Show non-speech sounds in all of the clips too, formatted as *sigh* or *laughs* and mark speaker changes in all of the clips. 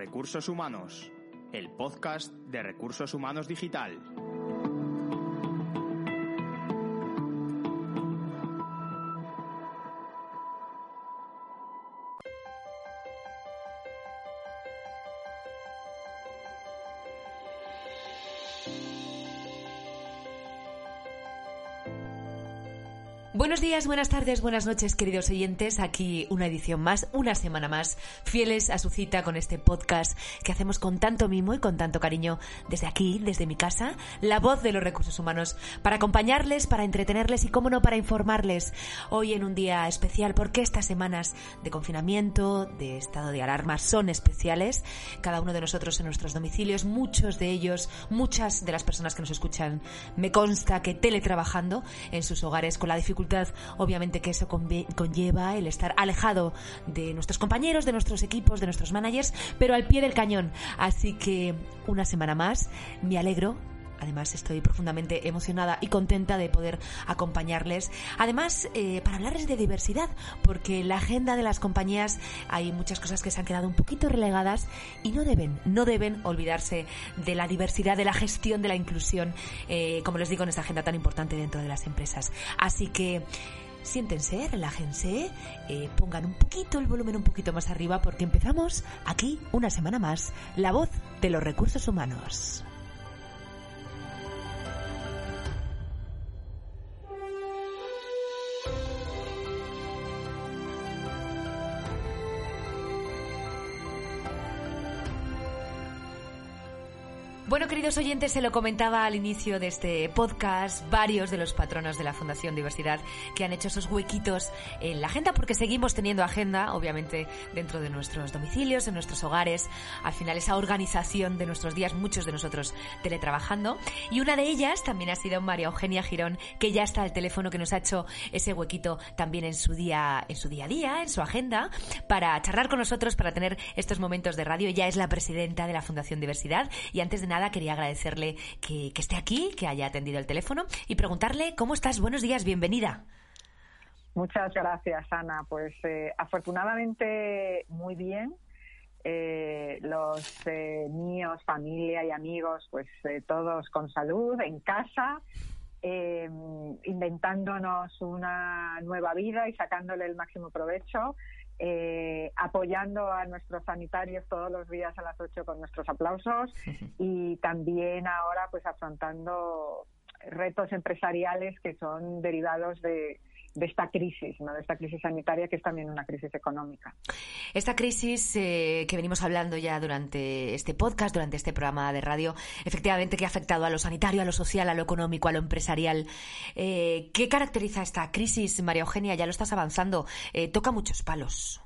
Speaker 1: Recursos humanos, el podcast de recursos humanos digital.
Speaker 2: Buenos días, buenas tardes, buenas noches, queridos oyentes. Aquí una edición más, una semana más, fieles a su cita con este podcast que hacemos con tanto mimo y con tanto cariño desde aquí, desde mi casa, la voz de los recursos humanos, para acompañarles, para entretenerles y, cómo no, para informarles. Hoy en un día especial, porque estas semanas de confinamiento, de estado de alarma, son especiales. Cada uno de nosotros en nuestros domicilios, muchos de ellos, muchas de las personas que nos escuchan, me consta que teletrabajando en sus hogares con la dificultad obviamente que eso conlleva el estar alejado de nuestros compañeros, de nuestros equipos, de nuestros managers, pero al pie del cañón. Así que una semana más, me alegro Además, estoy profundamente emocionada y contenta de poder acompañarles. Además, eh, para hablarles de diversidad, porque en la agenda de las compañías hay muchas cosas que se han quedado un poquito relegadas y no deben, no deben olvidarse de la diversidad, de la gestión, de la inclusión, eh, como les digo, en esta agenda tan importante dentro de las empresas. Así que siéntense, relájense, eh, pongan un poquito el volumen un poquito más arriba porque empezamos aquí una semana más, la voz de los recursos humanos. Bueno, queridos oyentes, se lo comentaba al inicio de este podcast, varios de los patronos de la Fundación Diversidad que han hecho esos huequitos en la agenda, porque seguimos teniendo agenda, obviamente, dentro de nuestros domicilios, en nuestros hogares, al final esa organización de nuestros días, muchos de nosotros teletrabajando. Y una de ellas también ha sido María Eugenia Girón, que ya está al teléfono, que nos ha hecho ese huequito también en su día, en su día a día, en su agenda, para charlar con nosotros, para tener estos momentos de radio. Ella es la presidenta de la Fundación Diversidad y antes de nada quería agradecerle que, esté aquí, que haya atendido el teléfono y preguntarle cómo estás. Buenos días, bienvenida.
Speaker 3: Muchas gracias, Ana. Pues eh, afortunadamente muy bien. Eh, los eh, míos, familia y amigos, pues todos con salud, en casa, inventándonos una nueva vida y sacándole el máximo provecho eh, apoyando a nuestros sanitarios todos los días a las 8 con nuestros aplausos *laughs* y también ahora pues afrontando retos empresariales que son derivados de, de esta crisis, ¿no? de esta crisis sanitaria que es también una crisis económica.
Speaker 2: Esta crisis eh, que venimos hablando ya durante este podcast, durante este programa de radio, efectivamente que ha afectado a lo sanitario, a lo social, a lo económico, a lo empresarial. Eh, ¿Qué caracteriza esta crisis, María Eugenia? Ya lo estás avanzando. Eh, toca muchos palos.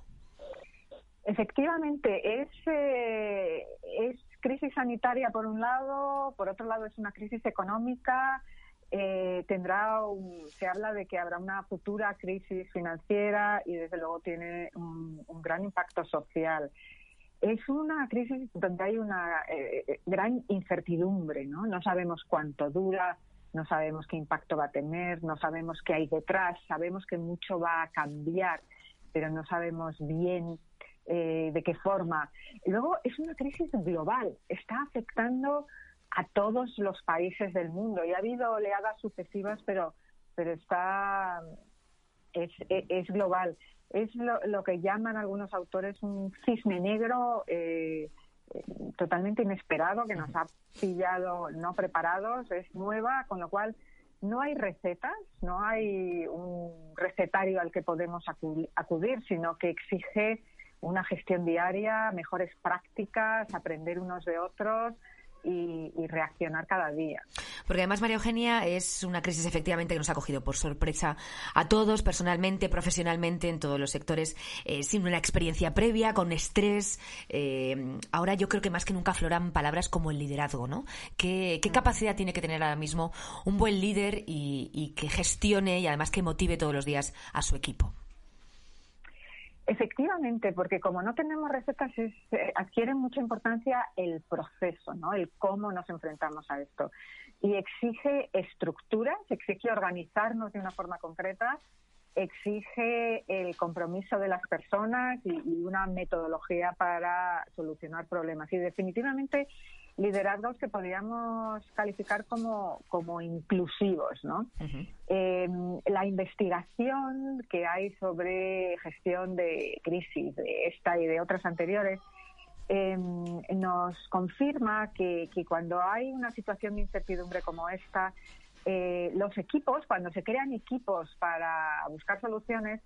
Speaker 3: Efectivamente, es, es crisis sanitaria por un lado, por otro lado es una crisis económica eh, tendrá se habla de que habrá una futura crisis financiera y desde luego tiene un, gran impacto social. Es una crisis donde hay una eh, eh, gran incertidumbre, ¿no? No sabemos cuánto dura, no sabemos qué impacto va a tener, no sabemos qué hay detrás, sabemos que mucho va a cambiar, pero no sabemos bien de qué forma. Luego es una crisis global, está afectando a todos los países del mundo. Y ha habido oleadas sucesivas, pero, pero está es, es, global. Es lo, que llaman algunos autores un cisne negro eh, totalmente inesperado que nos ha pillado no preparados, es nueva, con lo cual no hay recetas, no hay un recetario al que podemos acudir, sino que exige una gestión diaria, mejores prácticas, aprender unos de otros, y, reaccionar cada día.
Speaker 2: Porque además, María Eugenia, es una crisis efectivamente que nos ha cogido por sorpresa a todos, personalmente, profesionalmente, en todos los sectores, eh, sin una experiencia previa, con estrés. Eh, ahora yo creo que más que nunca afloran palabras como el liderazgo, ¿no? ¿Qué, mm. capacidad tiene que tener ahora mismo un buen líder y que gestione y además que motive todos los días a su equipo?
Speaker 3: Efectivamente, porque como no tenemos recetas, adquiere mucha importancia el proceso, ¿no? El cómo nos enfrentamos a esto. Y exige estructuras, exige organizarnos de una forma concreta, exige el compromiso de las personas y una metodología para solucionar problemas. Y definitivamente liderazgos que podríamos calificar como, como inclusivos, ¿no? Eh, la investigación que hay sobre gestión de crisis, de esta y de otras anteriores, eh, nos confirma que, que, cuando hay una situación de incertidumbre como esta, eh, los equipos, cuando se crean equipos para buscar soluciones,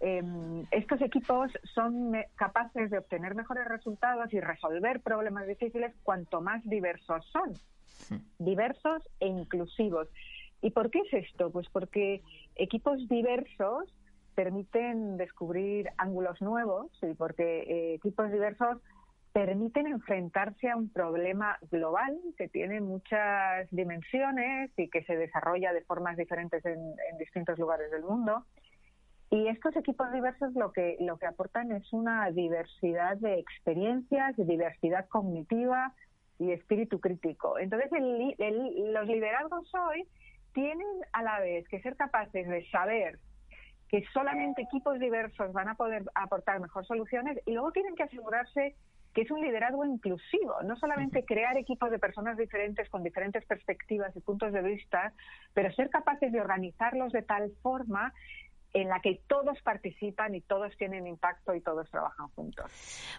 Speaker 3: Em, estos equipos son capaces de obtener mejores resultados y resolver problemas difíciles cuanto más diversos son, diversos e inclusivos. ¿Y por qué es esto? Pues porque equipos diversos permiten descubrir ángulos nuevos y porque eh, equipos diversos permiten enfrentarse a un problema global que tiene muchas dimensiones y que se desarrolla de formas diferentes en distintos lugares del mundo. Y estos equipos diversos lo que, lo que aportan es una diversidad de experiencias, diversidad cognitiva y espíritu crítico. Entonces, los liderazgos hoy tienen a la vez que ser capaces de saber que solamente equipos diversos van a poder aportar mejores soluciones y luego tienen que asegurarse que es un liderazgo inclusivo, no solamente crear equipos de personas diferentes con diferentes perspectivas y puntos de vista, pero ser capaces de organizarlos de tal forma en la que todos participan y todos tienen impacto y todos trabajan juntos.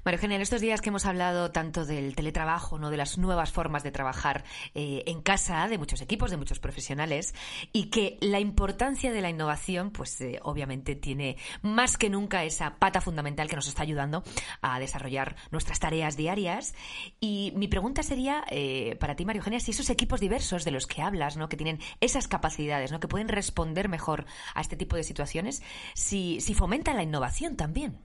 Speaker 2: María Eugenia, en estos días que hemos hablado tanto del teletrabajo, no de las nuevas formas de trabajar eh, en casa de muchos equipos, de muchos profesionales, y que la importancia de la innovación, pues eh, obviamente tiene más que nunca esa pata fundamental que nos está ayudando a desarrollar nuestras tareas diarias. Y mi pregunta sería eh, para ti, María Eugenia, si esos equipos diversos de los que hablas, ¿no? que tienen esas capacidades, ¿no? que pueden responder mejor a este tipo de situaciones, si, fomenta la innovación también.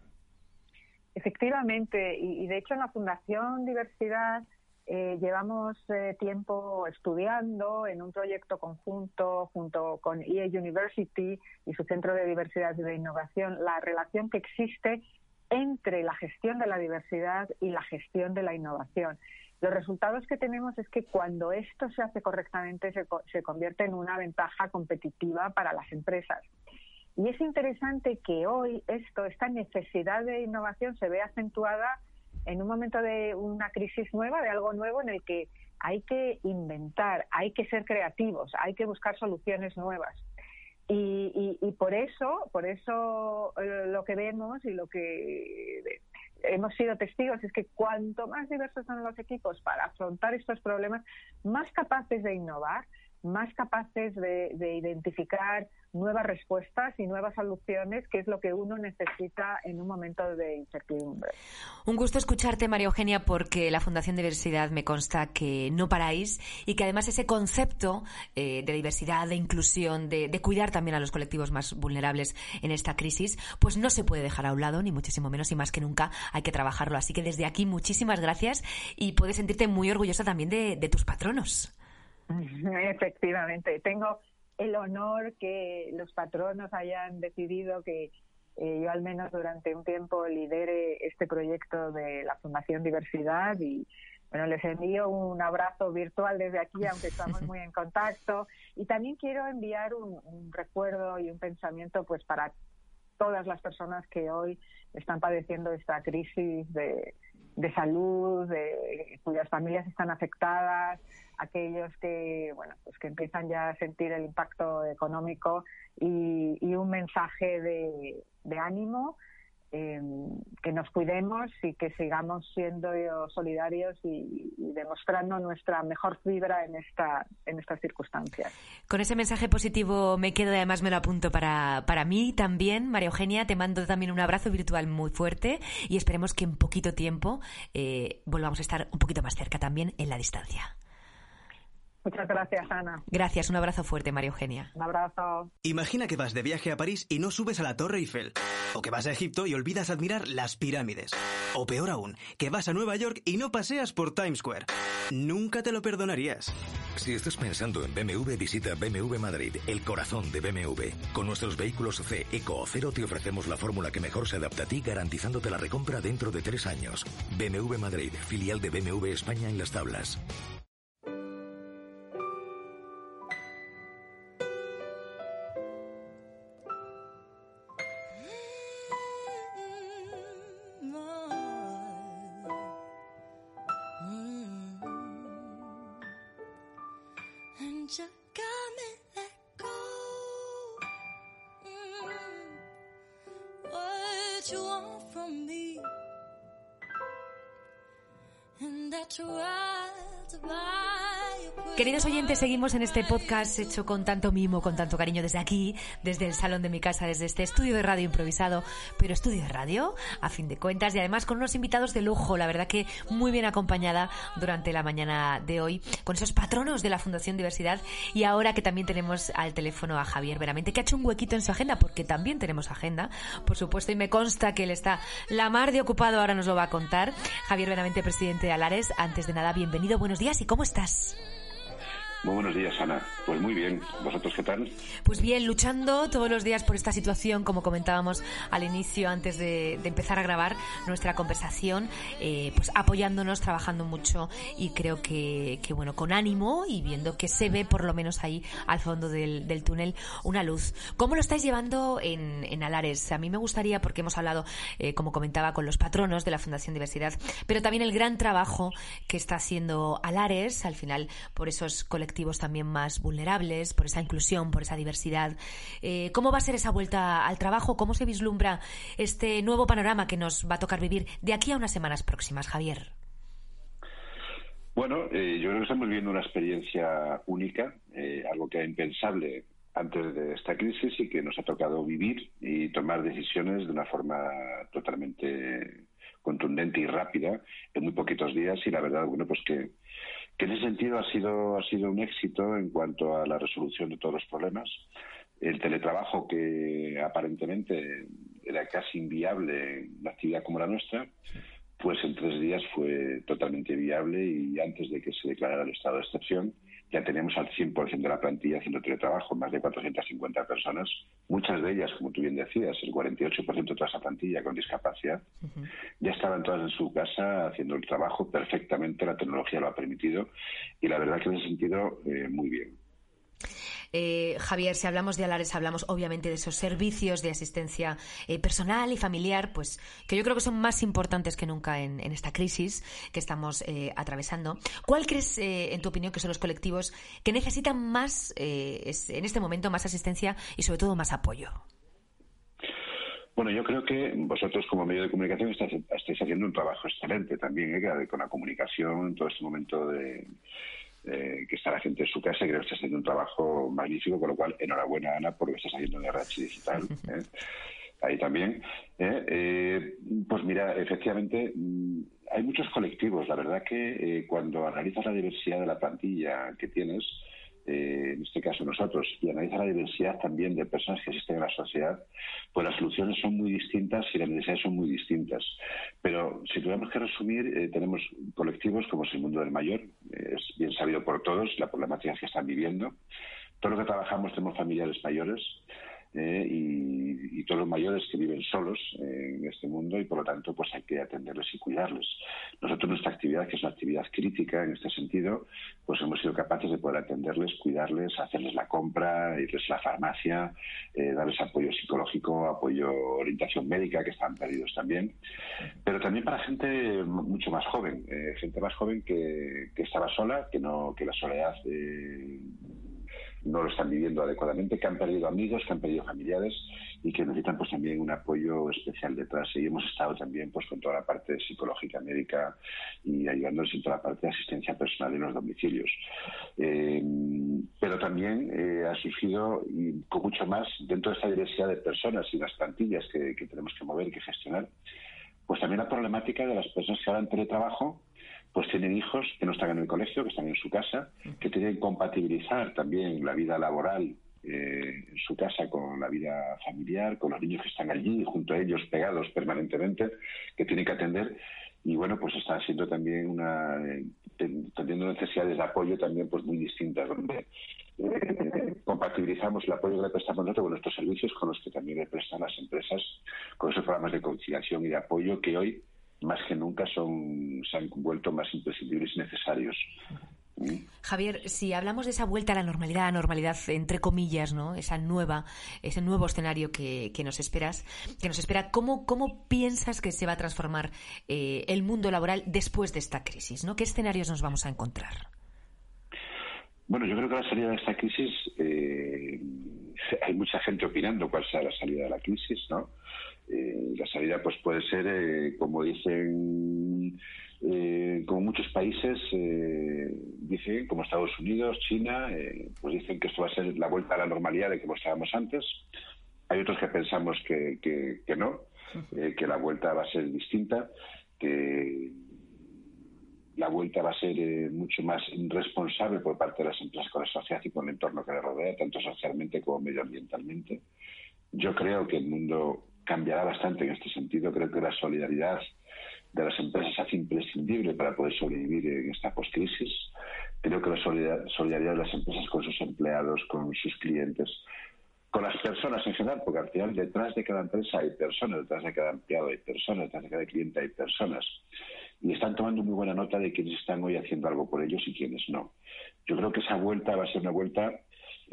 Speaker 3: Efectivamente, y, de hecho en la Fundación Diversidad eh, llevamos eh, tiempo estudiando en un proyecto conjunto junto con EA University y su Centro de Diversidad y de Innovación la relación que existe entre la gestión de la diversidad y la gestión de la innovación. Los resultados que tenemos es que cuando esto se hace correctamente se, se convierte en una ventaja competitiva para las empresas. Y es interesante que hoy esto, esta necesidad de innovación se ve acentuada en un momento de una crisis nueva, de algo nuevo en el que hay que inventar, hay que ser creativos, hay que buscar soluciones nuevas. Y, por eso, por eso eh, lo que vemos y lo que hemos sido testigos es que cuanto más diversos son los equipos para afrontar estos problemas, más capaces de innovar, más capaces de, identificar nuevas respuestas y nuevas soluciones, que es lo que uno necesita en un momento de incertidumbre.
Speaker 2: Un gusto escucharte, María Eugenia, porque la Fundación Diversidad me consta que no paráis y que además ese concepto eh, de diversidad, de inclusión, de, de, cuidar también a los colectivos más vulnerables en esta crisis, pues no se puede dejar a un lado, ni muchísimo menos, y más que nunca hay que trabajarlo. Así que desde aquí, muchísimas gracias y puedes sentirte muy orgullosa también de, de tus patronos. *laughs*
Speaker 3: Efectivamente, tengo el honor que los patronos hayan decidido que eh, yo al menos durante un tiempo lidere este proyecto de la Fundación Diversidad y bueno, les envío un abrazo virtual desde aquí, *laughs* aunque estamos muy en contacto. Y también quiero enviar un, recuerdo y un pensamiento pues para todas las personas que hoy están padeciendo esta crisis de, de salud, de, cuyas familias están afectadas, aquellos que bueno pues que empiezan ya a sentir el impacto económico y, un mensaje de, ánimo Em, que nos cuidemos y que sigamos siendo solidarios y, demostrando nuestra mejor fibra en esta en estas circunstancias.
Speaker 2: Con ese mensaje positivo me quedo además me lo apunto para, para mí también. María Eugenia, te mando también un abrazo virtual muy fuerte y esperemos que en poquito tiempo eh, volvamos a estar un poquito más cerca también en la distancia.
Speaker 3: Muchas gracias, Ana.
Speaker 2: Gracias, un abrazo fuerte, María Eugenia.
Speaker 3: Un abrazo.
Speaker 4: Imagina que vas de viaje a París y no subes a la Torre Eiffel. O que vas a Egipto y olvidas admirar las pirámides. O peor aún, que vas a Nueva York y no paseas por Times Square. Nunca te lo perdonarías.
Speaker 5: Si estás pensando en BMW, visita BMW Madrid, el corazón de BMW. Con nuestros vehículos C, Eco o Cero te ofrecemos la fórmula que mejor se adapta a ti, garantizándote la recompra dentro de tres años. BMW Madrid, filial de BMW España en las tablas.
Speaker 2: Seguimos en este podcast hecho con tanto mimo, con tanto cariño desde aquí, desde el salón de mi casa, desde este estudio de radio improvisado, pero estudio de radio, a fin de cuentas, y además con unos invitados de lujo, la verdad que muy bien acompañada durante la mañana de hoy, con esos patronos de la Fundación Diversidad, y ahora que también tenemos al teléfono a Javier Veramente, que ha hecho un huequito en su agenda, porque también tenemos agenda, por supuesto, y me consta que él está la mar de ocupado, ahora nos lo va a contar. Javier Veramente, presidente de Alares, antes de nada, bienvenido, buenos días, ¿y cómo estás?
Speaker 6: Muy buenos días, Ana. Pues muy bien. ¿Vosotros qué tal?
Speaker 2: Pues bien, luchando todos los días por esta situación, como comentábamos al inicio, antes de, empezar a grabar nuestra conversación, eh, pues apoyándonos, trabajando mucho y creo que, bueno, con ánimo y viendo que se ve por lo menos ahí al fondo del, túnel una luz. ¿Cómo lo estáis llevando en, en Alares? A mí me gustaría, porque hemos hablado, eh, como comentaba, con los patronos de la Fundación Diversidad, pero también el gran trabajo que está haciendo Alares, al final, por esos colectivos también más vulnerables, por esa inclusión, por esa diversidad. Eh, ¿Cómo va a ser esa vuelta al trabajo? ¿Cómo se vislumbra este nuevo panorama que nos va a tocar vivir de aquí a unas semanas próximas, Javier?
Speaker 6: Bueno, eh, yo creo que estamos viviendo una experiencia única, eh, algo que era impensable antes de esta crisis y que nos ha tocado vivir y tomar decisiones de una forma totalmente contundente y rápida en muy poquitos días y la verdad, bueno, pues que que en ese sentido ha sido, ha sido un éxito en cuanto a la resolución de todos los problemas. El teletrabajo, que aparentemente era casi inviable en una actividad como la nuestra, pues en tres días fue totalmente viable y antes de que se declarara el estado de excepción, ya tenemos al 100% de la plantilla haciendo teletrabajo, más de 450 personas, muchas de ellas, como tú bien decías, el 48% de toda esa plantilla con discapacidad, ya estaban todas en su casa haciendo el trabajo perfectamente, la tecnología lo ha permitido y la verdad que en ese sentido eh, muy bien.
Speaker 2: Eh, Javier, si hablamos de Alares, hablamos obviamente de esos servicios de asistencia eh, personal y familiar, pues que yo creo que son más importantes que nunca en, esta crisis que estamos eh, atravesando. ¿Cuál crees, en tu opinión, que son los colectivos que necesitan más, en este momento, más asistencia y sobre todo más apoyo?
Speaker 6: Bueno, yo creo que vosotros como medio de comunicación estáis, haciendo un trabajo excelente también con la comunicación en todo este momento de, eh, que está la gente en su casa y creo que estás haciendo un trabajo magnífico, con lo cual enhorabuena Ana por lo que estás haciendo en RH Digital. *laughs* ¿eh? Ahí también. ¿eh? pues mira, efectivamente mm, hay muchos colectivos. La verdad que cuando analizas la diversidad de la plantilla que tienes, eh, en este caso nosotros, y analizar la diversidad también de personas que existen en la sociedad, pues las soluciones son muy distintas y las necesidades son muy distintas. Pero si tuviéramos que resumir, eh, tenemos colectivos como es el mundo del mayor, eh, es bien sabido por todos la problemática que están viviendo. Todo lo que trabajamos tenemos familiares mayores, eh, y, todos los mayores que viven solos en este mundo y por lo tanto pues hay que atenderles y cuidarles. Nosotros nuestra actividad, que es una actividad crítica en este sentido, pues hemos sido capaces de poder atenderles, cuidarles, hacerles la compra, irles a la farmacia, eh, darles apoyo psicológico, apoyo orientación médica que están perdidos también, pero también para gente mucho más joven, eh, gente más joven que, que, estaba sola, que no que la soledad no lo están viviendo adecuadamente, que han perdido amigos, que han perdido familiares y que necesitan pues también un apoyo especial detrás. Y hemos estado también pues con toda la parte psicológica médica y ayudándoles en toda la parte de asistencia personal en los domicilios. Eh, pero también eh, ha surgido y con mucho más dentro de esta diversidad de personas y las plantillas que, tenemos que mover y que gestionar, pues también la problemática de las personas que hagan teletrabajo pues tienen hijos que no están en el colegio, que están en su casa, que tienen que compatibilizar también la vida laboral eh, en su casa con la vida familiar, con los niños que están allí, junto a ellos, pegados permanentemente, que tienen que atender. Y bueno, pues está siendo también una. Eh, teniendo necesidades de apoyo también pues muy distintas, donde eh, compatibilizamos el apoyo que le prestamos nosotros con nuestros servicios con los que también le prestan las empresas, con esos programas de conciliación y de apoyo que hoy más que nunca son, se han vuelto más imprescindibles y necesarios.
Speaker 2: Javier, si hablamos de esa vuelta a la normalidad, a normalidad entre comillas, ¿no? Esa nueva, ese nuevo escenario que, nos esperas, que nos espera, ¿cómo, cómo piensas que se va a transformar eh, el mundo laboral después de esta crisis, ¿no? ¿Qué escenarios nos vamos a encontrar?
Speaker 6: Bueno, yo creo que la salida de esta crisis, eh, *laughs* hay mucha gente opinando cuál sea la salida de la crisis, ¿no? Eh, la salida pues puede ser, eh, como dicen, eh, como muchos países dicen, como Estados Unidos, China, pues dicen que esto va a ser la vuelta a la normalidad de como estábamos antes. Hay otros que pensamos que, que, no, que la vuelta va a ser distinta, que la vuelta va a ser mucho más responsable por parte de las empresas con la sociedad y con el entorno que le rodea, tanto socialmente como medioambientalmente. Yo creo que el mundo cambiará bastante en este sentido. Creo que la solidaridad de las empresas hace imprescindible para poder sobrevivir en esta postcrisis. Creo que la solidaridad de las empresas con sus empleados, con sus clientes, con las personas en general, porque al final detrás de cada empresa hay personas, detrás de cada empleado hay personas, detrás de cada cliente hay personas. Y están tomando muy buena nota de quienes están hoy haciendo algo por ellos y quienes no. Yo creo que esa vuelta va a ser una vuelta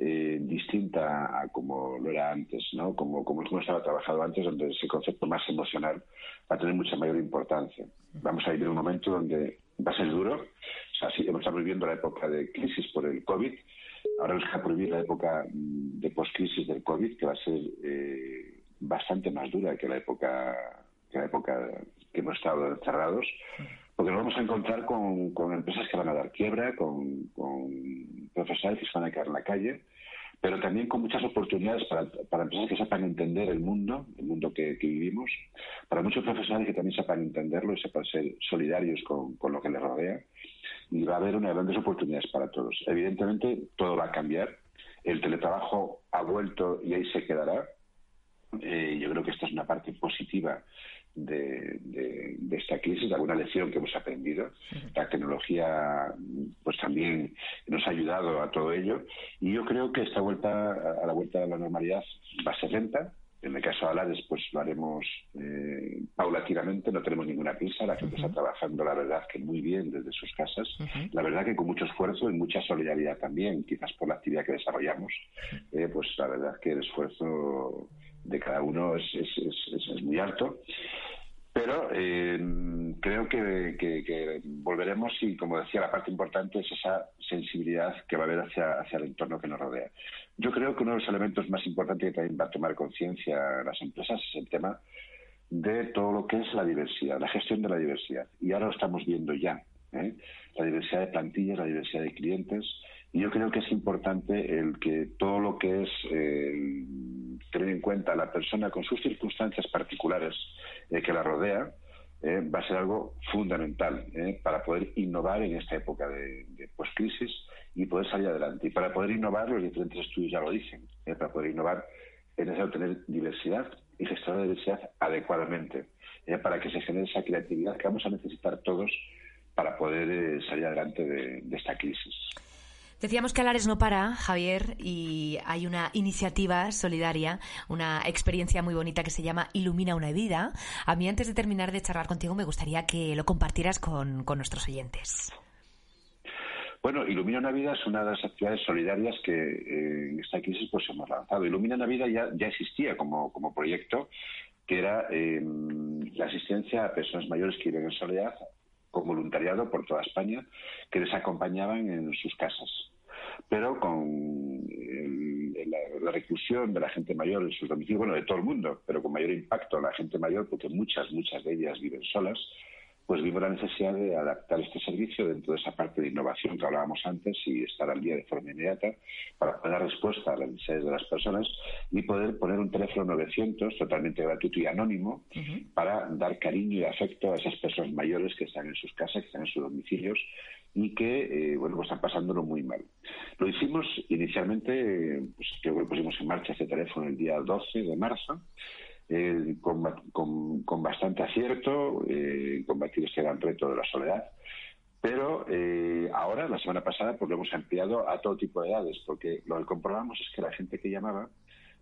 Speaker 6: eh, distinta a como lo era antes, ¿no? Como, como estaba trabajado antes, donde ese concepto más emocional va a tener mucha mayor importancia. Vamos a vivir un momento donde va a ser duro. O sea, sí, estamos viviendo la época de crisis por el COVID. Ahora nos va a prohibir la época mm, de post-crisis del COVID, que va a ser eh, bastante más dura que la época que la época que hemos estado encerrados porque nos vamos a encontrar con, con empresas que van a dar quiebra, con, con, profesionales que se van a quedar en la calle, pero también con muchas oportunidades para, para empresas que sepan entender el mundo, el mundo que, vivimos, para muchos profesionales que también sepan entenderlo y sepan ser solidarios con, con lo que les rodea, y va a haber unas grandes oportunidades para todos. Evidentemente, todo va a cambiar. El teletrabajo ha vuelto y ahí se quedará. Eh, yo creo que esta es una parte positiva de, esta crisis, de alguna lección que hemos aprendido. La tecnología pues también nos ha ayudado a todo ello. Y yo creo que esta vuelta a la vuelta a la normalidad va a ser lenta. En el caso de Alares, pues lo haremos eh, paulatinamente, no tenemos ninguna prisa, la gente está trabajando, la verdad, que muy bien desde sus casas, la verdad que con mucho esfuerzo y mucha solidaridad también, quizás por la actividad que desarrollamos, eh, pues la verdad que el esfuerzo de cada uno es, es, muy alto. Pero eh, creo que, volveremos y, como decía, la parte importante es esa sensibilidad que va a haber hacia, hacia el entorno que nos rodea. Yo creo que uno de los elementos más importantes que también va a tomar conciencia las empresas es el tema de todo lo que es la diversidad, la gestión de la diversidad. Y ahora lo estamos viendo ya. ¿eh? La diversidad de plantillas, la diversidad de clientes. Y yo creo que es importante el que todo lo que es eh, tener en cuenta a la persona con sus circunstancias particulares eh, que la rodea, eh, va a ser algo fundamental eh, para poder innovar en esta época de, de crisis y poder salir adelante. Y para poder innovar, los diferentes estudios ya lo dicen, para poder innovar es necesario tener diversidad y gestionar la diversidad adecuadamente, para que se genere esa creatividad que vamos a necesitar todos para poder salir adelante de esta crisis.
Speaker 2: Decíamos que Alares no para, Javier, y hay una iniciativa solidaria, una experiencia muy bonita que se llama Ilumina una vida. A mí, antes de terminar de charlar contigo, me gustaría que lo compartieras con, nuestros oyentes.
Speaker 6: Bueno, Ilumina una vida es una de las actividades solidarias que eh, en esta crisis pues hemos lanzado. Ilumina una vida ya, ya existía como, como proyecto, que era eh, la asistencia a personas mayores que viven en soledad con voluntariado por toda España que les acompañaban en sus casas. Pero con la reclusión de la gente mayor en sus domicilios, bueno, de todo el mundo, pero con mayor impacto la gente mayor, porque muchas, muchas de ellas viven solas, pues vimos la necesidad de adaptar este servicio dentro de esa parte de innovación que hablábamos antes y estar al día de forma inmediata para dar respuesta a las necesidades de las personas y poder poner un teléfono 900 totalmente gratuito y anónimo para dar cariño y afecto a esas personas mayores que están en sus casas, que están en sus domicilios y que, eh, bueno, pues están pasándolo muy mal. Lo hicimos inicialmente, pues que pusimos en marcha ese teléfono el día 12 de marzo eh, con, bastante acierto, eh, combatir este gran reto de la soledad. Pero eh, ahora, la semana pasada, pues lo hemos ampliado a todo tipo de edades, porque lo que comprobamos es que la gente que llamaba,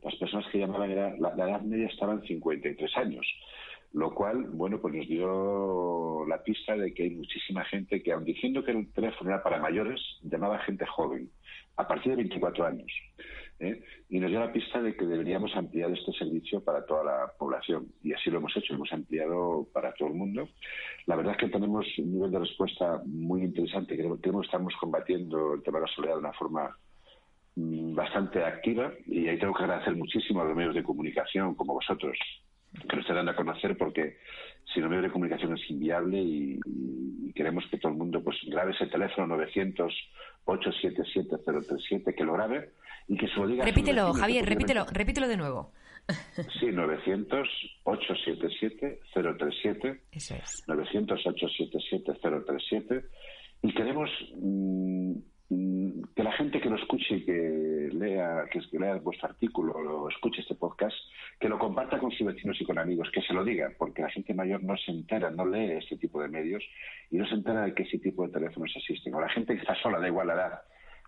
Speaker 6: las personas que llamaban, era, la, edad media estaba en 53 años lo cual, bueno, pues nos dio la pista de que hay muchísima gente que, aun diciendo que el teléfono era para mayores, llamaba gente joven, a partir de 24 años. ¿Eh? y nos dio la pista de que deberíamos ampliar este servicio para toda la población. Y así lo hemos hecho, lo hemos ampliado para todo el mundo. La verdad es que tenemos un nivel de respuesta muy interesante. Creo, que estamos combatiendo el tema de la soledad de una forma mm, bastante activa y ahí tengo que agradecer muchísimo a los medios de comunicación como vosotros que nos están dando a conocer porque si los medios de comunicación es inviable y, queremos que todo el mundo pues grabe ese teléfono 900 877 037 que lo grabe y que se lo diga.
Speaker 2: Repítelo, Javier, repítelo, repítelo de nuevo.
Speaker 6: Sí, 900-877-037.
Speaker 2: Eso es.
Speaker 6: 900-877-037. Y queremos mm, mm, que la gente que lo escuche que lea, que, lea vuestro artículo o escuche este podcast, que lo comparta con sus vecinos y con amigos, que se lo diga, porque la gente mayor no se entera, no lee este tipo de medios y no se entera de que ese tipo de teléfonos existen. O la gente que está sola, da igual edad,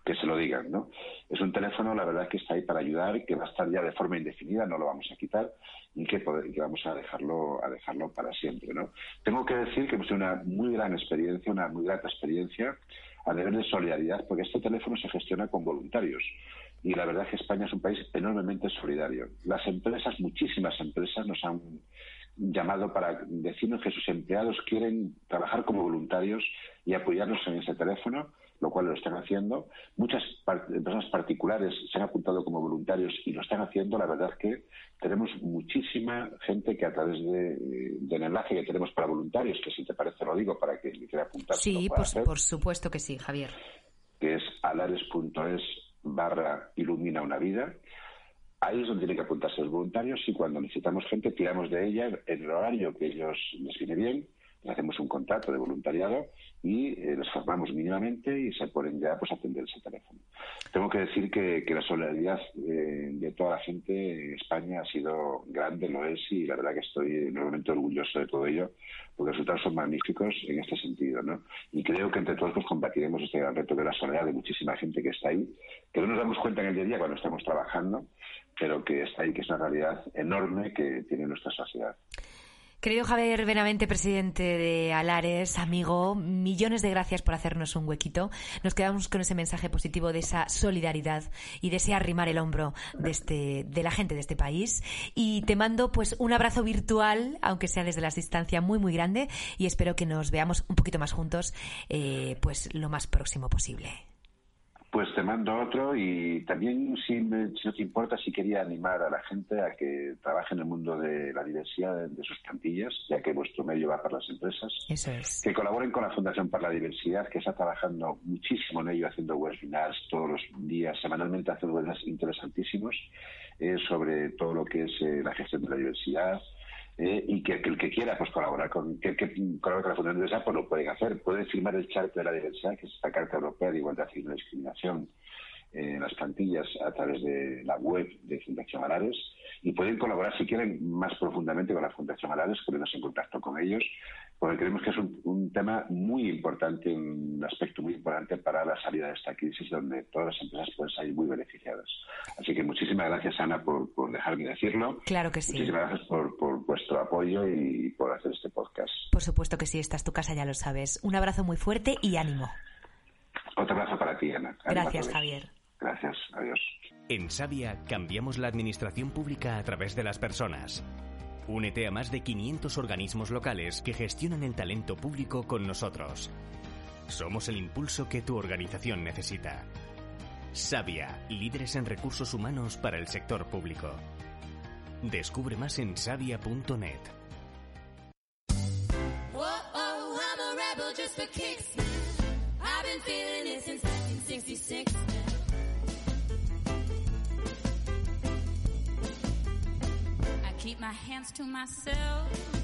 Speaker 6: que se lo digan, ¿no? Es un teléfono, la verdad, que está ahí para ayudar, que va a estar ya de forma indefinida, no lo vamos a quitar y que, que vamos a dejarlo, a dejarlo para siempre, ¿no? Tengo que decir que hemos tenido una muy gran experiencia, una muy grata experiencia a nivel de solidaridad, porque este teléfono se gestiona con voluntarios y la verdad es que España es un país enormemente solidario. Las empresas, muchísimas empresas, nos han llamado para decirnos que sus empleados quieren trabajar como voluntarios y apoyarnos en ese teléfono lo cual lo están haciendo. Muchas empresas particulares se han apuntado como voluntarios y lo están haciendo. La verdad es que tenemos muchísima gente que a través de, del enlace que tenemos para voluntarios, que si te parece lo digo para que quiera apuntar.
Speaker 2: Sí, por, supuesto que sí, Javier.
Speaker 6: Que es alares.es barra ilumina una vida. Ahí es donde tienen que apuntarse los voluntarios y cuando necesitamos gente tiramos de ella en el horario que ellos les viene bien hacemos un contrato de voluntariado y eh, les formamos mínimamente y se ponen ya pues, a atender ese teléfono. Tengo que decir que, la solidaridad eh, de toda la gente en España ha sido grande, lo es, y la verdad que estoy enormemente orgulloso de todo ello, porque los resultados son magníficos en este sentido. ¿no? Y creo que entre todos pues, combatiremos este gran reto de la soledad de muchísima gente que está ahí, que no nos damos cuenta en el día a día cuando estamos trabajando, pero que está ahí, que es una realidad enorme que tiene nuestra sociedad.
Speaker 2: Querido Javier Benavente, presidente de Alares, amigo, millones de gracias por hacernos un huequito. Nos quedamos con ese mensaje positivo de esa solidaridad y de ese arrimar el hombro de, este, de la gente de este país. Y te mando pues un abrazo virtual, aunque sea desde la distancia muy, muy grande, y espero que nos veamos un poquito más juntos, eh, pues lo más próximo posible.
Speaker 6: Pues te mando otro y también, si, no te importa, si quería animar a la gente a que trabaje en el mundo de la diversidad de, sus plantillas, ya que vuestro medio va para las empresas.
Speaker 2: Eso es.
Speaker 6: Que colaboren con la Fundación para la Diversidad, que está trabajando muchísimo en ello, haciendo webinars todos los días, semanalmente, haciendo webinars interesantísimos eh, sobre todo lo que es eh, la gestión de la diversidad, eh, y que, el que quiera pues colaborar con que, que con la Fundación de pues lo pueden hacer. Pueden firmar el charter de la diversidad, que es esta Carta Europea de Igualdad y No Discriminación eh, en las plantillas a través de la web de Fundación Alares y pueden colaborar si quieren más profundamente con la Fundación Alares, ponernos en contacto con ellos porque creemos que es un, tema muy importante, un aspecto muy importante para la salida de esta crisis, donde todas las empresas pueden salir muy beneficiadas. Así que muchísimas gracias, Ana, por, por dejarme decirlo.
Speaker 2: Claro que sí.
Speaker 6: Muchísimas gracias por, por vuestro apoyo y por hacer este podcast.
Speaker 2: Por supuesto que sí, esta es tu casa, ya lo sabes. Un abrazo muy fuerte y ánimo.
Speaker 6: Otro abrazo para ti, Ana.
Speaker 2: Gracias, Javier.
Speaker 6: Gracias, adiós.
Speaker 7: En Sabia cambiamos la administración pública a través de las personas. Únete a más de 500 organismos locales que gestionan el talento público con nosotros. Somos el impulso que tu organización necesita.
Speaker 8: Sabia, líderes en recursos humanos para el sector público. Descubre más en sabia.net.
Speaker 2: keep my hands to myself.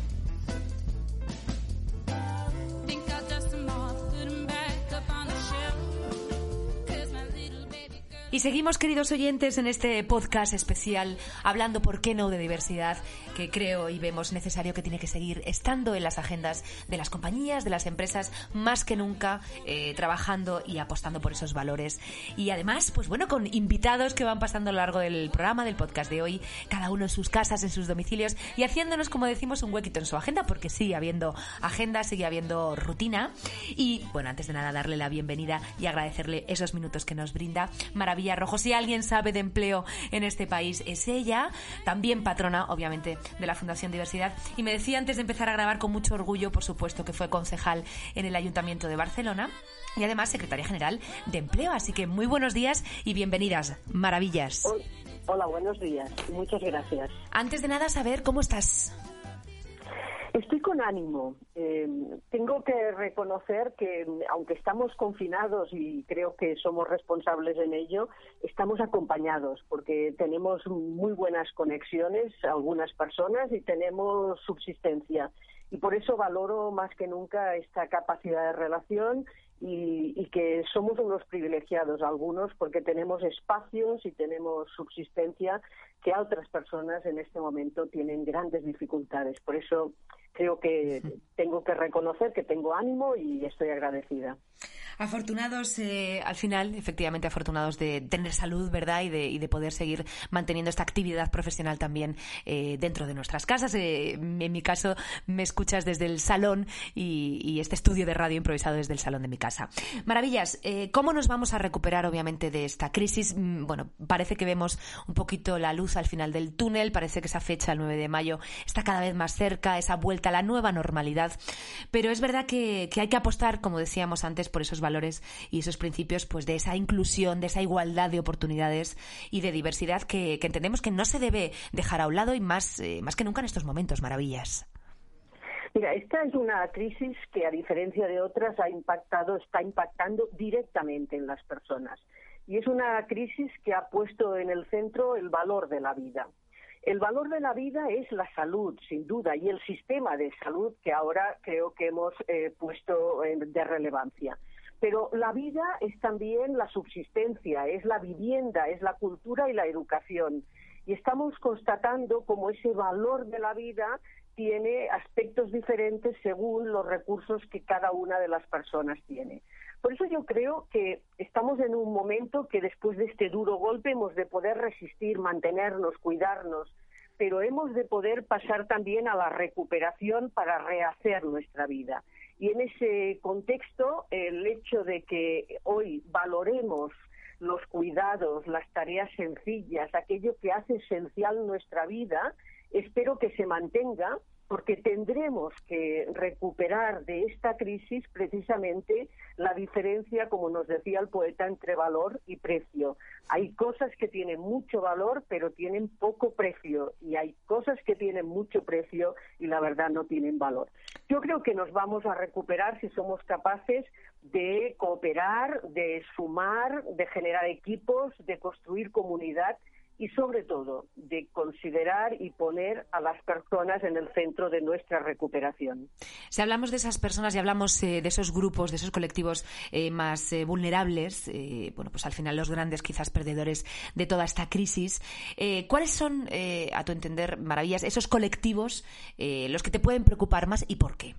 Speaker 2: Y seguimos, queridos oyentes, en este podcast especial hablando, ¿por qué no?, de diversidad que creo y vemos necesario que tiene que seguir estando en las agendas de las compañías, de las empresas, más que nunca eh, trabajando y apostando por esos valores. Y además, pues bueno, con invitados que van pasando a lo largo del programa, del podcast de hoy, cada uno en sus casas, en sus domicilios y haciéndonos, como decimos, un huequito en su agenda, porque sigue habiendo agenda, sigue habiendo rutina. Y bueno, antes de nada, darle la bienvenida y agradecerle esos minutos que nos brinda. Maravilla Rojo, si alguien sabe de empleo en este país, es ella, también patrona, obviamente, de la Fundación Diversidad. Y me decía antes de empezar a grabar con mucho orgullo, por supuesto, que fue concejal en el Ayuntamiento de Barcelona y además secretaria general de Empleo. Así que muy buenos días y bienvenidas. Maravillas.
Speaker 9: Hola, buenos días. Muchas gracias.
Speaker 2: Antes de nada, saber cómo estás.
Speaker 9: Estoy con ánimo. Eh, tengo que reconocer que, aunque estamos confinados y creo que somos responsables en ello, estamos acompañados porque tenemos muy buenas conexiones, algunas personas, y tenemos subsistencia. Y por eso valoro más que nunca esta capacidad de relación y, y, que somos unos privilegiados algunos porque tenemos espacios y tenemos subsistencia que otras personas en este momento tienen grandes dificultades. Por eso creo que tengo que reconocer que tengo ánimo y estoy agradecida.
Speaker 2: Afortunados, eh, al final, efectivamente afortunados de tener salud, ¿verdad? Y de, y de poder seguir manteniendo esta actividad profesional también eh, dentro de nuestras casas. Eh, en mi caso, me escuchas desde el salón y, y, este estudio de radio improvisado desde el salón de mi casa. Maravillas, ¿cómo nos vamos a recuperar, obviamente, de esta crisis? Mm, bueno, parece que vemos un poquito la luz al final del túnel, parece que esa fecha, el 9 de mayo, está cada vez más cerca, esa vuelta la nueva normalidad. Pero es verdad que, hay que apostar, como decíamos antes, por esos valores y esos principios pues de esa inclusión, de esa igualdad de oportunidades y de diversidad que, que entendemos que no se debe dejar a un lado y más, eh, más que nunca en estos momentos, maravillas.
Speaker 9: Mira, esta es una crisis que, a diferencia de otras, ha impactado, está impactando directamente en las personas. Y es una crisis que ha puesto en el centro el valor de la vida. El valor de la vida es la salud, sin duda, y el sistema de salud que ahora creo que hemos eh, puesto de relevancia. Pero la vida es también la subsistencia, es la vivienda, es la cultura y la educación. Y estamos constatando cómo ese valor de la vida tiene aspectos diferentes según los recursos que cada una de las personas tiene. Por eso yo creo que estamos en un momento que después de este duro golpe hemos de poder resistir, mantenernos, cuidarnos, pero hemos de poder pasar también a la recuperación para rehacer nuestra vida. Y en ese contexto, el hecho de que hoy valoremos los cuidados, las tareas sencillas, aquello que hace esencial nuestra vida, espero que se mantenga porque tendremos que recuperar de esta crisis precisamente la diferencia, como nos decía el poeta, entre valor y precio. Hay cosas que tienen mucho valor, pero tienen poco precio, y hay cosas que tienen mucho precio y la verdad no tienen valor. Yo creo que nos vamos a recuperar si somos capaces de cooperar, de sumar, de generar equipos, de construir comunidad y sobre todo de considerar y poner a las personas en el centro de nuestra recuperación.
Speaker 2: Si hablamos de esas personas y hablamos eh, de esos grupos, de esos colectivos eh, más eh, vulnerables, eh, bueno, pues al final los grandes quizás perdedores de toda esta crisis, ¿cuáles son, eh, a tu entender, maravillas, esos colectivos los que te pueden preocupar más y por qué?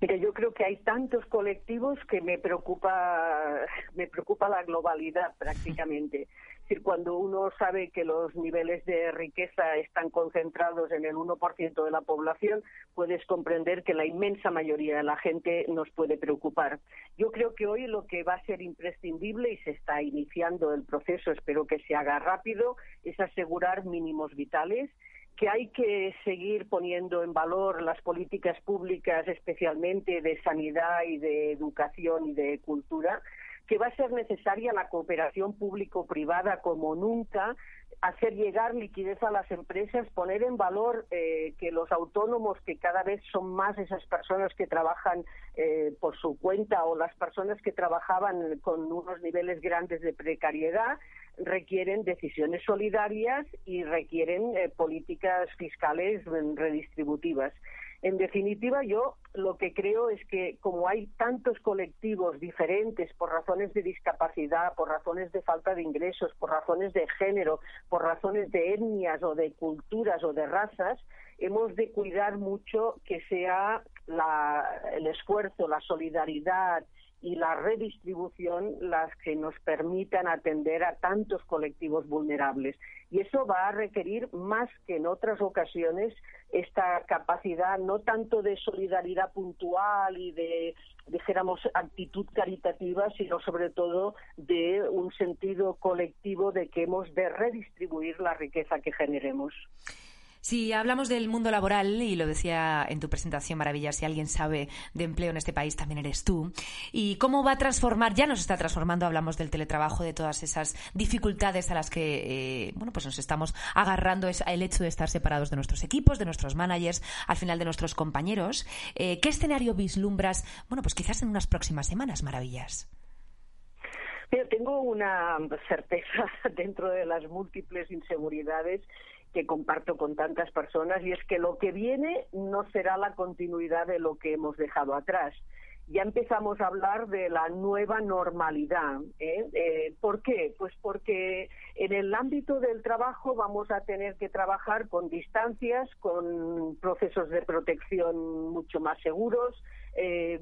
Speaker 9: Mira, yo creo que hay tantos colectivos que me preocupa, me preocupa la globalidad prácticamente. *laughs* Es decir, cuando uno sabe que los niveles de riqueza están concentrados en el 1% de la población, puedes comprender que la inmensa mayoría de la gente nos puede preocupar. Yo creo que hoy lo que va a ser imprescindible, y se está iniciando el proceso, espero que se haga rápido, es asegurar mínimos vitales que hay que seguir poniendo en valor las políticas públicas, especialmente de sanidad y de educación y de cultura, que va a ser necesaria la cooperación público-privada como nunca, hacer llegar liquidez a las empresas, poner en valor eh, que los autónomos, que cada vez son más esas personas que trabajan eh, por su cuenta o las personas que trabajaban con unos niveles grandes de precariedad, requieren decisiones solidarias y requieren eh, políticas fiscales redistributivas. En definitiva, yo lo que creo es que como hay tantos colectivos diferentes por razones de discapacidad, por razones de falta de ingresos, por razones de género, por razones de etnias o de culturas o de razas, hemos de cuidar mucho que sea el esfuerzo, la solidaridad, y la redistribución las que nos permitan atender a tantos colectivos vulnerables. Y eso va a requerir más que en otras ocasiones esta capacidad no tanto de solidaridad puntual y de, dijéramos, actitud caritativa, sino sobre todo de un sentido colectivo de que hemos de redistribuir la riqueza que generemos.
Speaker 2: Si hablamos del mundo laboral, y lo decía en tu presentación, Maravilla, si alguien sabe de empleo en este país, también eres tú. ¿Y cómo va a transformar? Ya nos está transformando, hablamos del teletrabajo, de todas esas dificultades a las que eh, bueno, pues nos estamos agarrando, es el hecho de estar separados de nuestros equipos, de nuestros managers, al final de nuestros compañeros. Eh, ¿Qué escenario vislumbras? Bueno, pues quizás en unas próximas semanas, Maravillas.
Speaker 9: tengo una certeza *laughs* dentro de las múltiples inseguridades que comparto con tantas personas y es que lo que viene no será la continuidad de lo que hemos dejado atrás. Ya empezamos a hablar de la nueva normalidad. ¿eh? Eh, ¿Por qué? Pues porque en el ámbito del trabajo vamos a tener que trabajar con distancias, con procesos de protección mucho más seguros, eh,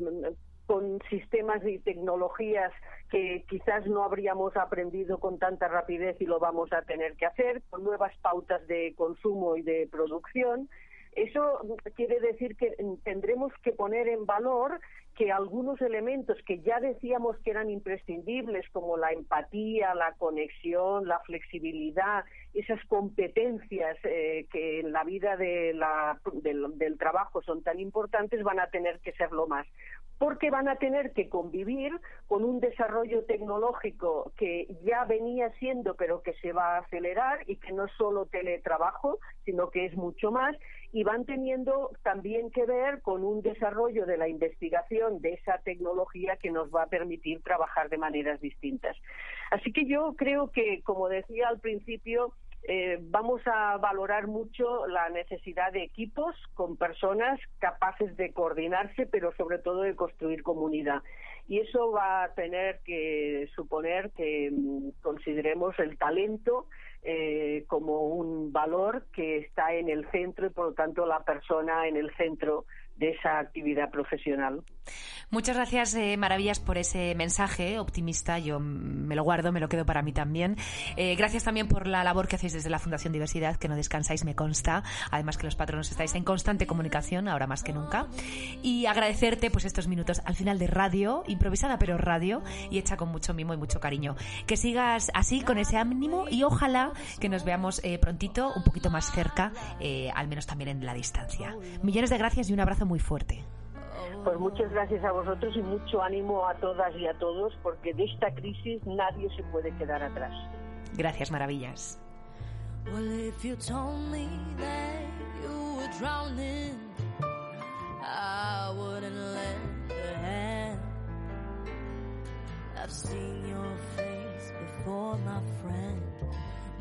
Speaker 9: con sistemas y tecnologías que quizás no habríamos aprendido con tanta rapidez y lo vamos a tener que hacer, con nuevas pautas de consumo y de producción. Eso quiere decir que tendremos que poner en valor que algunos elementos que ya decíamos que eran imprescindibles, como la empatía, la conexión, la flexibilidad, esas competencias eh, que en la vida de la, del, del trabajo son tan importantes, van a tener que serlo más porque van a tener que convivir con un desarrollo tecnológico que ya venía siendo, pero que se va a acelerar y que no es solo teletrabajo, sino que es mucho más, y van teniendo también que ver con un desarrollo de la investigación de esa tecnología que nos va a permitir trabajar de maneras distintas. Así que yo creo que, como decía al principio, eh, vamos a valorar mucho la necesidad de equipos con personas capaces de coordinarse, pero sobre todo de construir comunidad. Y eso va a tener que suponer que mm, consideremos el talento eh, como un valor que está en el centro y, por lo tanto, la persona en el centro de esa actividad profesional.
Speaker 2: Muchas gracias, eh, Maravillas, por ese mensaje optimista. Yo me lo guardo, me lo quedo para mí también. Eh, gracias también por la labor que hacéis desde la Fundación Diversidad, que no descansáis, me consta. Además que los patronos estáis en constante comunicación, ahora más que nunca. Y agradecerte pues estos minutos al final de radio, improvisada pero radio, y hecha con mucho mimo y mucho cariño. Que sigas así, con ese ánimo, y ojalá que nos veamos eh, prontito, un poquito más cerca, al menos también en la distancia. Millones de gracias y un abrazo muy fuerte.
Speaker 9: Pues muchas gracias a vosotros y mucho ánimo a todas y a todos porque de esta crisis nadie se puede quedar atrás.
Speaker 2: Gracias, maravillas. I've seen your face before, my friend,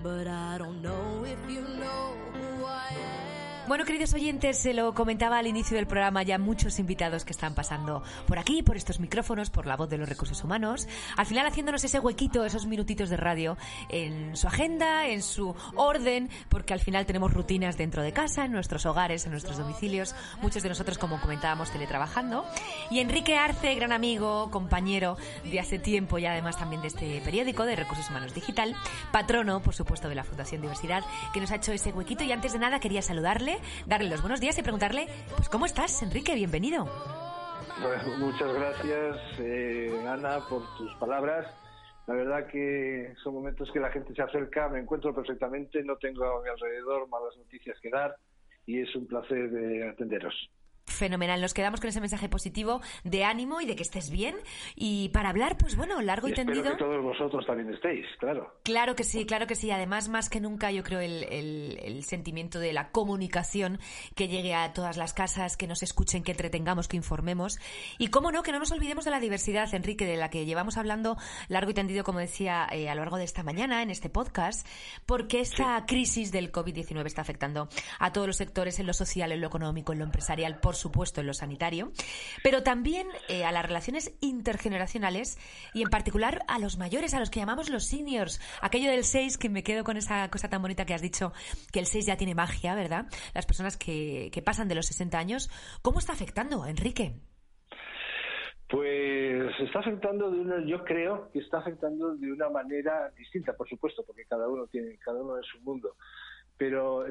Speaker 2: but I don't know if you know who I am. Bueno, queridos oyentes, se lo comentaba al inicio del programa ya muchos invitados que están pasando por aquí, por estos micrófonos, por la voz de los recursos humanos, al final haciéndonos ese huequito, esos minutitos de radio en su agenda, en su orden, porque al final tenemos rutinas dentro de casa, en nuestros hogares, en nuestros domicilios, muchos de nosotros, como comentábamos, teletrabajando. Y Enrique Arce, gran amigo, compañero de hace tiempo y además también de este periódico de Recursos Humanos Digital, patrono, por supuesto, de la Fundación Diversidad, que nos ha hecho ese huequito y antes de nada quería saludarle darle los buenos días y preguntarle, pues ¿cómo estás, Enrique? Bienvenido.
Speaker 10: muchas gracias, eh, Ana, por tus palabras. La verdad que son momentos que la gente se acerca, me encuentro perfectamente, no tengo a mi alrededor malas noticias que dar y es un placer de atenderos.
Speaker 2: Fenomenal, nos quedamos con ese mensaje positivo de ánimo y de que estés bien. Y para hablar, pues bueno, largo y, tendido.
Speaker 10: Espero que todos vosotros también estéis, claro.
Speaker 2: Claro que sí, claro que sí. Además, más que nunca, yo creo el, el, sentimiento de la comunicación que llegue a todas las casas, que nos escuchen, que entretengamos, que informemos. Y cómo no, que no nos olvidemos de la diversidad, Enrique, de la que llevamos hablando largo y tendido, como decía, eh, a lo largo de esta mañana en este podcast, porque esta crisis del COVID-19 está afectando a todos los sectores, en lo social, en lo económico, en lo empresarial, por supuesto en lo sanitario, pero también eh, a las relaciones intergeneracionales y en particular a los mayores, a los que llamamos los seniors. Aquello del 6, que me quedo con esa cosa tan bonita que has dicho, que el 6 ya tiene magia, ¿verdad? Las personas que, que pasan de los 60 años. ¿Cómo está afectando, Enrique?
Speaker 10: Pues está afectando de una, yo creo que está afectando de una manera distinta, por supuesto, porque cada uno tiene, cada uno en su mundo pero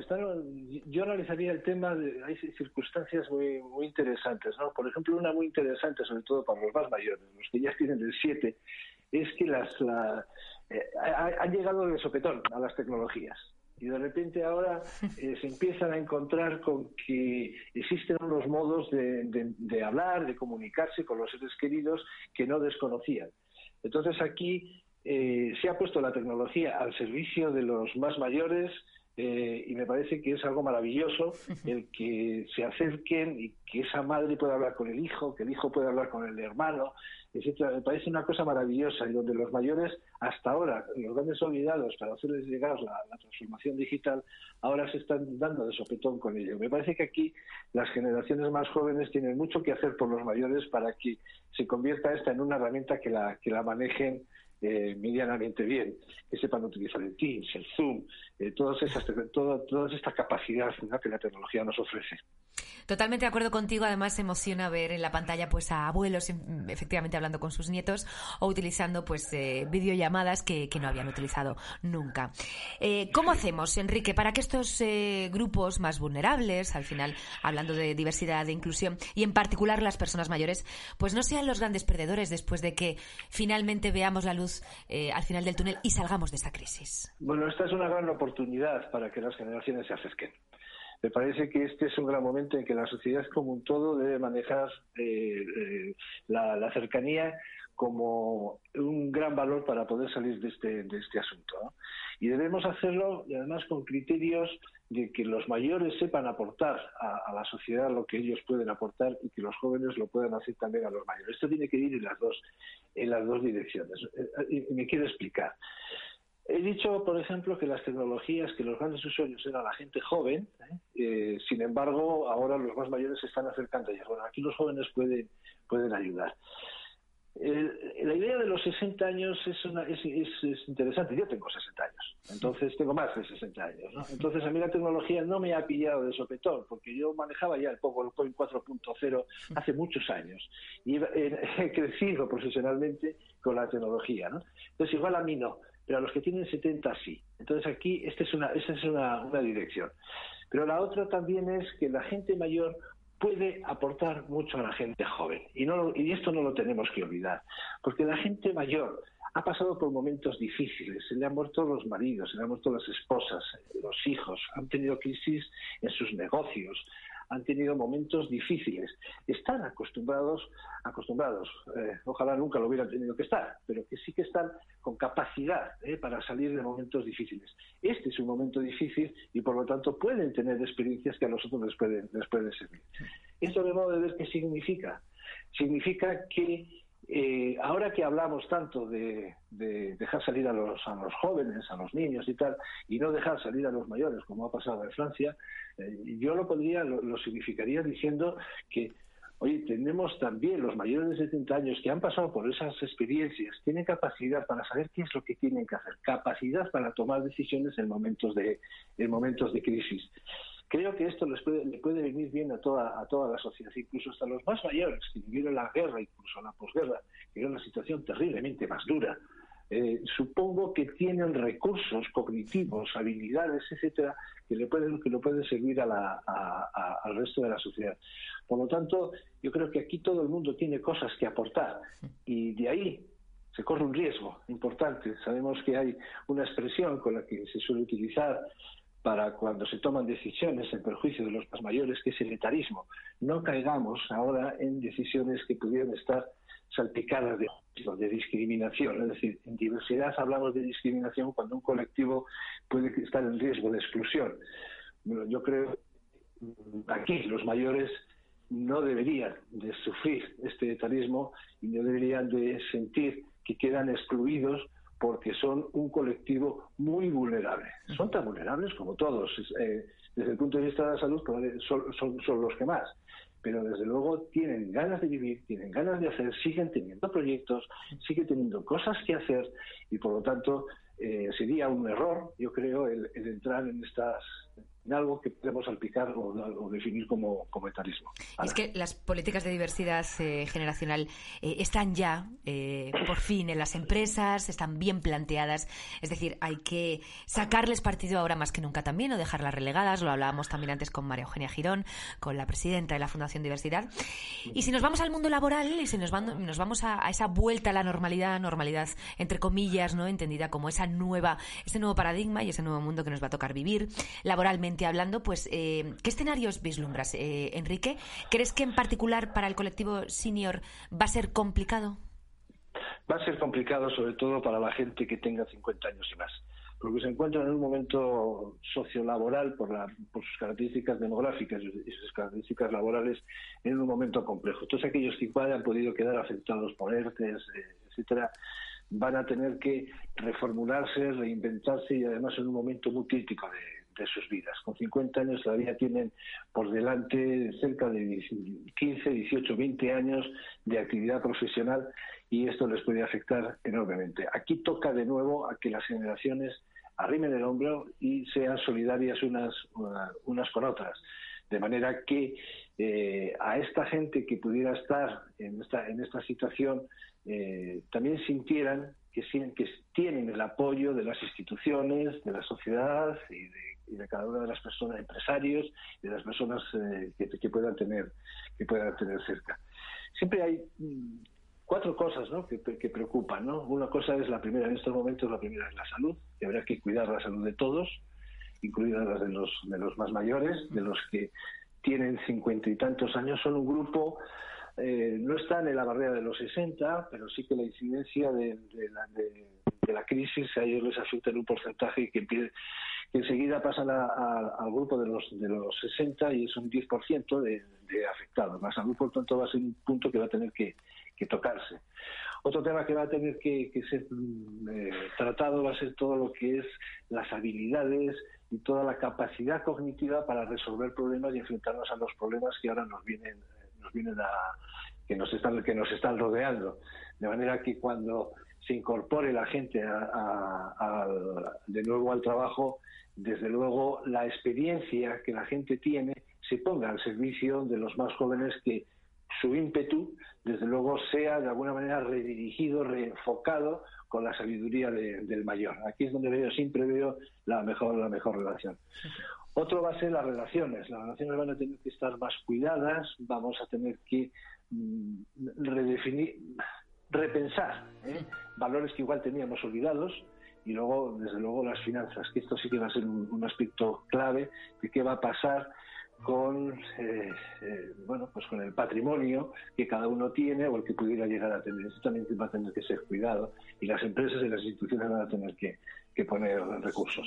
Speaker 10: yo analizaría el tema de hay circunstancias muy muy interesantes no por ejemplo una muy interesante sobre todo para los más mayores los que ya tienen el 7 es que las la, eh, han llegado de sopetón a las tecnologías y de repente ahora eh, se empiezan a encontrar con que existen unos modos de, de, hablar, de comunicarse con los seres queridos que no desconocían. Entonces aquí eh, se ha puesto la tecnología al servicio de los más mayores, eh, y me parece que es algo maravilloso el que se acerquen y que esa madre pueda hablar con el hijo, que el hijo pueda hablar con el hermano, etcétera. Me parece una cosa maravillosa y donde los mayores, hasta ahora, los grandes olvidados para hacerles llegar la, transformación digital, ahora se están dando de sopetón con ello. Me parece que aquí las generaciones más jóvenes tienen mucho que hacer por los mayores para que se convierta esta en una herramienta que la, que la manejen eh, medianamente bien, que sepan utilizar el Teams, el Zoom, eh, todas, esas, toda, todas esta capacidad que la tecnología nos ofrece.
Speaker 2: Totalmente de acuerdo contigo. Además, se emociona ver en la pantalla pues a abuelos em, efectivamente hablando con sus nietos o utilizando pues eh, videollamadas que, no habían utilizado nunca. Eh, ¿Cómo hacemos, Enrique, para que estos eh, grupos más vulnerables, al final hablando de diversidad, de inclusión y en particular las personas mayores, pues no sean los grandes perdedores después de que finalmente veamos la luz al final del túnel y salgamos de esta crisis?
Speaker 10: Bueno, esta es una gran oportunidad para que las generaciones se acerquen. Me parece que este es un gran momento en que la sociedad como un todo debe manejar eh, eh, la, cercanía como un gran valor para poder salir de este, de este asunto. Y debemos hacerlo, y además, con criterios de que los mayores sepan aportar a, la sociedad lo que ellos pueden aportar y que los jóvenes lo puedan hacer también a los mayores. Esto tiene que ir en las dos, en las dos direcciones. Eh, y me quiero explicar. He dicho, por ejemplo, que las tecnologías, que los grandes usuarios eran la gente joven, ¿eh? Eh, sin embargo, ahora los más mayores se están acercando a ellas. Bueno, aquí los jóvenes pueden, pueden ayudar. la idea de los 60 años es, una, es, es, interesante. Yo tengo 60 años, entonces tengo más de 60 años. Entonces a mí la tecnología no me ha pillado de sopetón, porque yo manejaba ya el PowerPoint 4.0 hace muchos años y *laughs* he crecido profesionalmente con la tecnología. ¿no? Entonces igual a mí no pero a los que tienen 70 sí. Entonces aquí esta es una, esta es una, dirección. Pero la otra también es que la gente mayor puede aportar mucho a la gente joven. Y, no, y esto no lo tenemos que olvidar, porque la gente mayor ha pasado por momentos difíciles, se le han muerto los maridos, se le han muerto las esposas, los hijos, han tenido crisis en sus negocios, han tenido momentos difíciles. Están acostumbrados, acostumbrados, eh, ojalá nunca lo hubieran tenido que estar, pero que sí que están con capacidad eh, para salir de momentos difíciles. Este es un momento difícil y por lo tanto pueden tener experiencias que a nosotros les pueden, les pueden servir. Esto de modo de ver qué significa. Significa que eh, ahora que hablamos tanto de, dejar salir a los, a los jóvenes, a los niños y tal, y no dejar salir a los mayores, como ha pasado en Francia, eh, yo lo podría, lo, significaría diciendo que Oye, tenemos también los mayores de 70 años que han pasado por esas experiencias, tienen capacidad para saber qué es lo que tienen que hacer, capacidad para tomar decisiones en momentos de, en momentos de crisis. Creo que esto les puede, le puede venir bien a toda, la sociedad, incluso hasta los más mayores que vivieron la guerra, incluso la posguerra, que era una situación terriblemente más dura. Eh, supongo que tienen recursos cognitivos, habilidades, etcétera, que le pueden que servir a la, al resto de la sociedad. Por lo tanto, yo creo que aquí todo el mundo tiene cosas que aportar y de ahí se corre un riesgo importante. Sabemos que hay una expresión con la que se suele utilizar para cuando se toman decisiones en perjuicio de los más mayores, que es el etarismo. No caigamos ahora en decisiones que pudieran estar salpicadas de, de discriminación. Es decir, en diversidad hablamos de discriminación cuando un colectivo puede estar en riesgo de exclusión. Bueno, yo creo que aquí los mayores no deberían de sufrir este etarismo y no deberían de sentir que quedan excluidos porque son un colectivo muy vulnerable. Son tan vulnerables como todos. Eh, desde el punto de vista de la salud son, son, los que más. Pero desde luego tienen ganas de vivir, tienen ganas de hacer, siguen teniendo proyectos, siguen teniendo cosas que hacer y por lo tanto eh, sería un error, yo creo, el entrar en estas en algo que podemos salpicar o, definir como, como etarismo.
Speaker 2: Es que las políticas de diversidad eh, generacional eh, están ya, eh, por fin, en las empresas, están bien planteadas. Es decir, hay que sacarles partido ahora más que nunca también o dejarlas relegadas. Lo hablábamos también antes con María Eugenia Girón, con la presidenta de la Fundación Diversidad. Y si nos vamos al mundo laboral y si nos, nos vamos a, esa vuelta a la normalidad, normalidad entre comillas, no entendida como esa nueva, ese nuevo paradigma y ese nuevo mundo que nos va a tocar vivir laboralmente hablando, pues, eh, ¿qué escenarios vislumbras, eh, Enrique? ¿Crees que en particular para el colectivo senior va a ser complicado?
Speaker 10: Va a ser complicado sobre todo para la gente que tenga 50 años y más, porque se encuentra en un momento sociolaboral por, la, por sus características demográficas y sus características laborales en un momento complejo. Todos aquellos que han podido quedar afectados por ERTES, eh, etcétera, van a tener que reformularse, reinventarse y además en un momento muy crítico de, de sus vidas. Con 50 años todavía tienen por delante cerca de 15, 18, 20 años de actividad profesional y esto les puede afectar enormemente. Aquí toca de nuevo a que las generaciones arrimen el hombro y sean solidarias unas, unas con otras. De manera que eh, a esta gente que pudiera estar en esta, en esta situación eh, también sintieran que, que tienen el apoyo de las instituciones, de la sociedad y de y de cada una de las personas, empresarios y de las personas eh, que, puedan tener que puedan tener cerca. Siempre hay mm, cuatro cosas ¿no? que, preocupan. ¿no? Una cosa es la primera, en estos momentos la primera es la salud, que habrá que cuidar la salud de todos, incluidas las de los, de los más mayores, de los que tienen cincuenta y tantos años, son un grupo eh, no están en la barrera de los 60, pero sí que la incidencia de, la, de, la, crisis a ellos les afecta en un porcentaje que, que enseguida pasan al grupo de los de los 60 y es un 10% de, de afectados. La salud, por tanto, va a ser un punto que va a tener que, tocarse. Otro tema que va a tener que, ser mm, eh, tratado va a ser todo lo que es las habilidades y toda la capacidad cognitiva para resolver problemas y enfrentarnos a los problemas que ahora nos vienen nos vienen a que nos están que nos están rodeando de manera que cuando se incorpore la gente de nuevo al trabajo desde luego la experiencia que la gente tiene se ponga al servicio de los más jóvenes que su ímpetu, desde luego, sea de alguna manera redirigido, reenfocado con la sabiduría del mayor. Aquí es donde veo, siempre veo la mejor, la mejor relación. Otro va a ser las relaciones. Las relaciones van a tener que estar más cuidadas, vamos a tener que mm, redefinir, repensar ¿eh? valores que igual teníamos olvidados, y luego, desde luego, las finanzas, que esto sí que va a ser un, aspecto clave de qué va a pasar con eh, eh, bueno pues con el patrimonio que cada uno tiene o el que pudiera llegar a tener. Eso también va a tener que ser cuidado y las empresas y las instituciones van a tener que poner recursos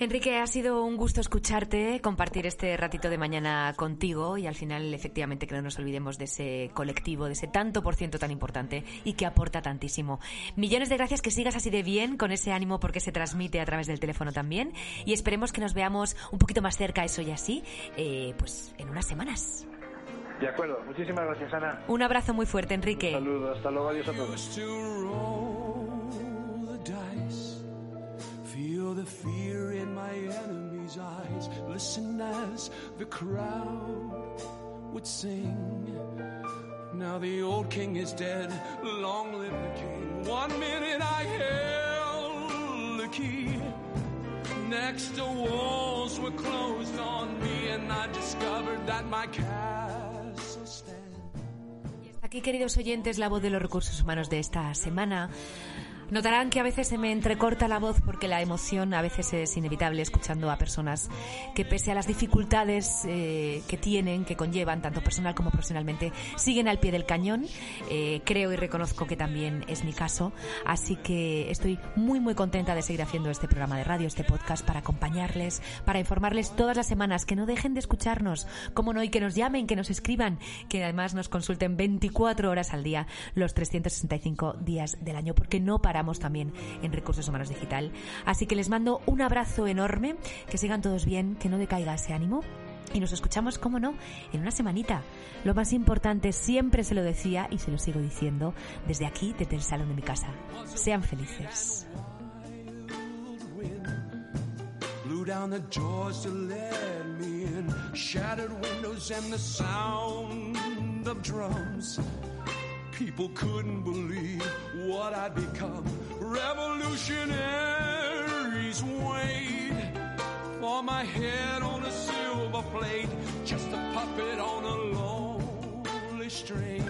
Speaker 2: Enrique, ha sido un gusto escucharte, compartir este ratito de mañana contigo y al final, efectivamente, que no nos olvidemos de ese colectivo, de ese tanto por ciento tan importante y que aporta tantísimo. Millones de gracias, que sigas así de bien, con ese ánimo porque se transmite a través del teléfono también y esperemos que nos veamos un poquito más cerca, eso y así, eh, pues en unas semanas.
Speaker 10: De acuerdo, muchísimas gracias, Ana.
Speaker 2: Un abrazo muy fuerte, Enrique.
Speaker 10: Saludos, hasta luego, adiós a todos. The fear in my enemy's eyes. Listen as the crowd would sing. Now the old king is dead, long live the king. One minute I held the key. Next the walls were closed on me and I discovered that my castle stands.
Speaker 2: Aquí, queridos oyentes, la voz de los recursos humanos de esta semana. Notarán que a veces se me entrecorta la voz porque la emoción a veces es inevitable escuchando a personas que pese a las dificultades eh, que tienen, que conllevan, tanto personal como profesionalmente, siguen al pie del cañón. Eh, creo y reconozco que también es mi caso. Así que estoy muy, muy contenta de seguir haciendo este programa de radio, este podcast, para acompañarles, para informarles todas las semanas, que no dejen de escucharnos, como no, y que nos llamen, que nos escriban, que además nos consulten 24 horas al día, los 365 días del año, porque no para también en Recursos Humanos Digital. Así que les mando un abrazo enorme, que sigan todos bien, que no decaiga ese ánimo. Y nos escuchamos, como no, en una semanita. Lo más importante, siempre se lo decía y se lo sigo diciendo desde aquí, desde el salón de mi casa. Sean felices.
Speaker 11: People couldn't believe what I'd become. Revolutionaries wait for my head on a silver plate, just a puppet on a lonely string.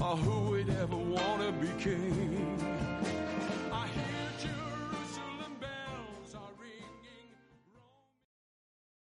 Speaker 11: Oh, who would ever want to be king?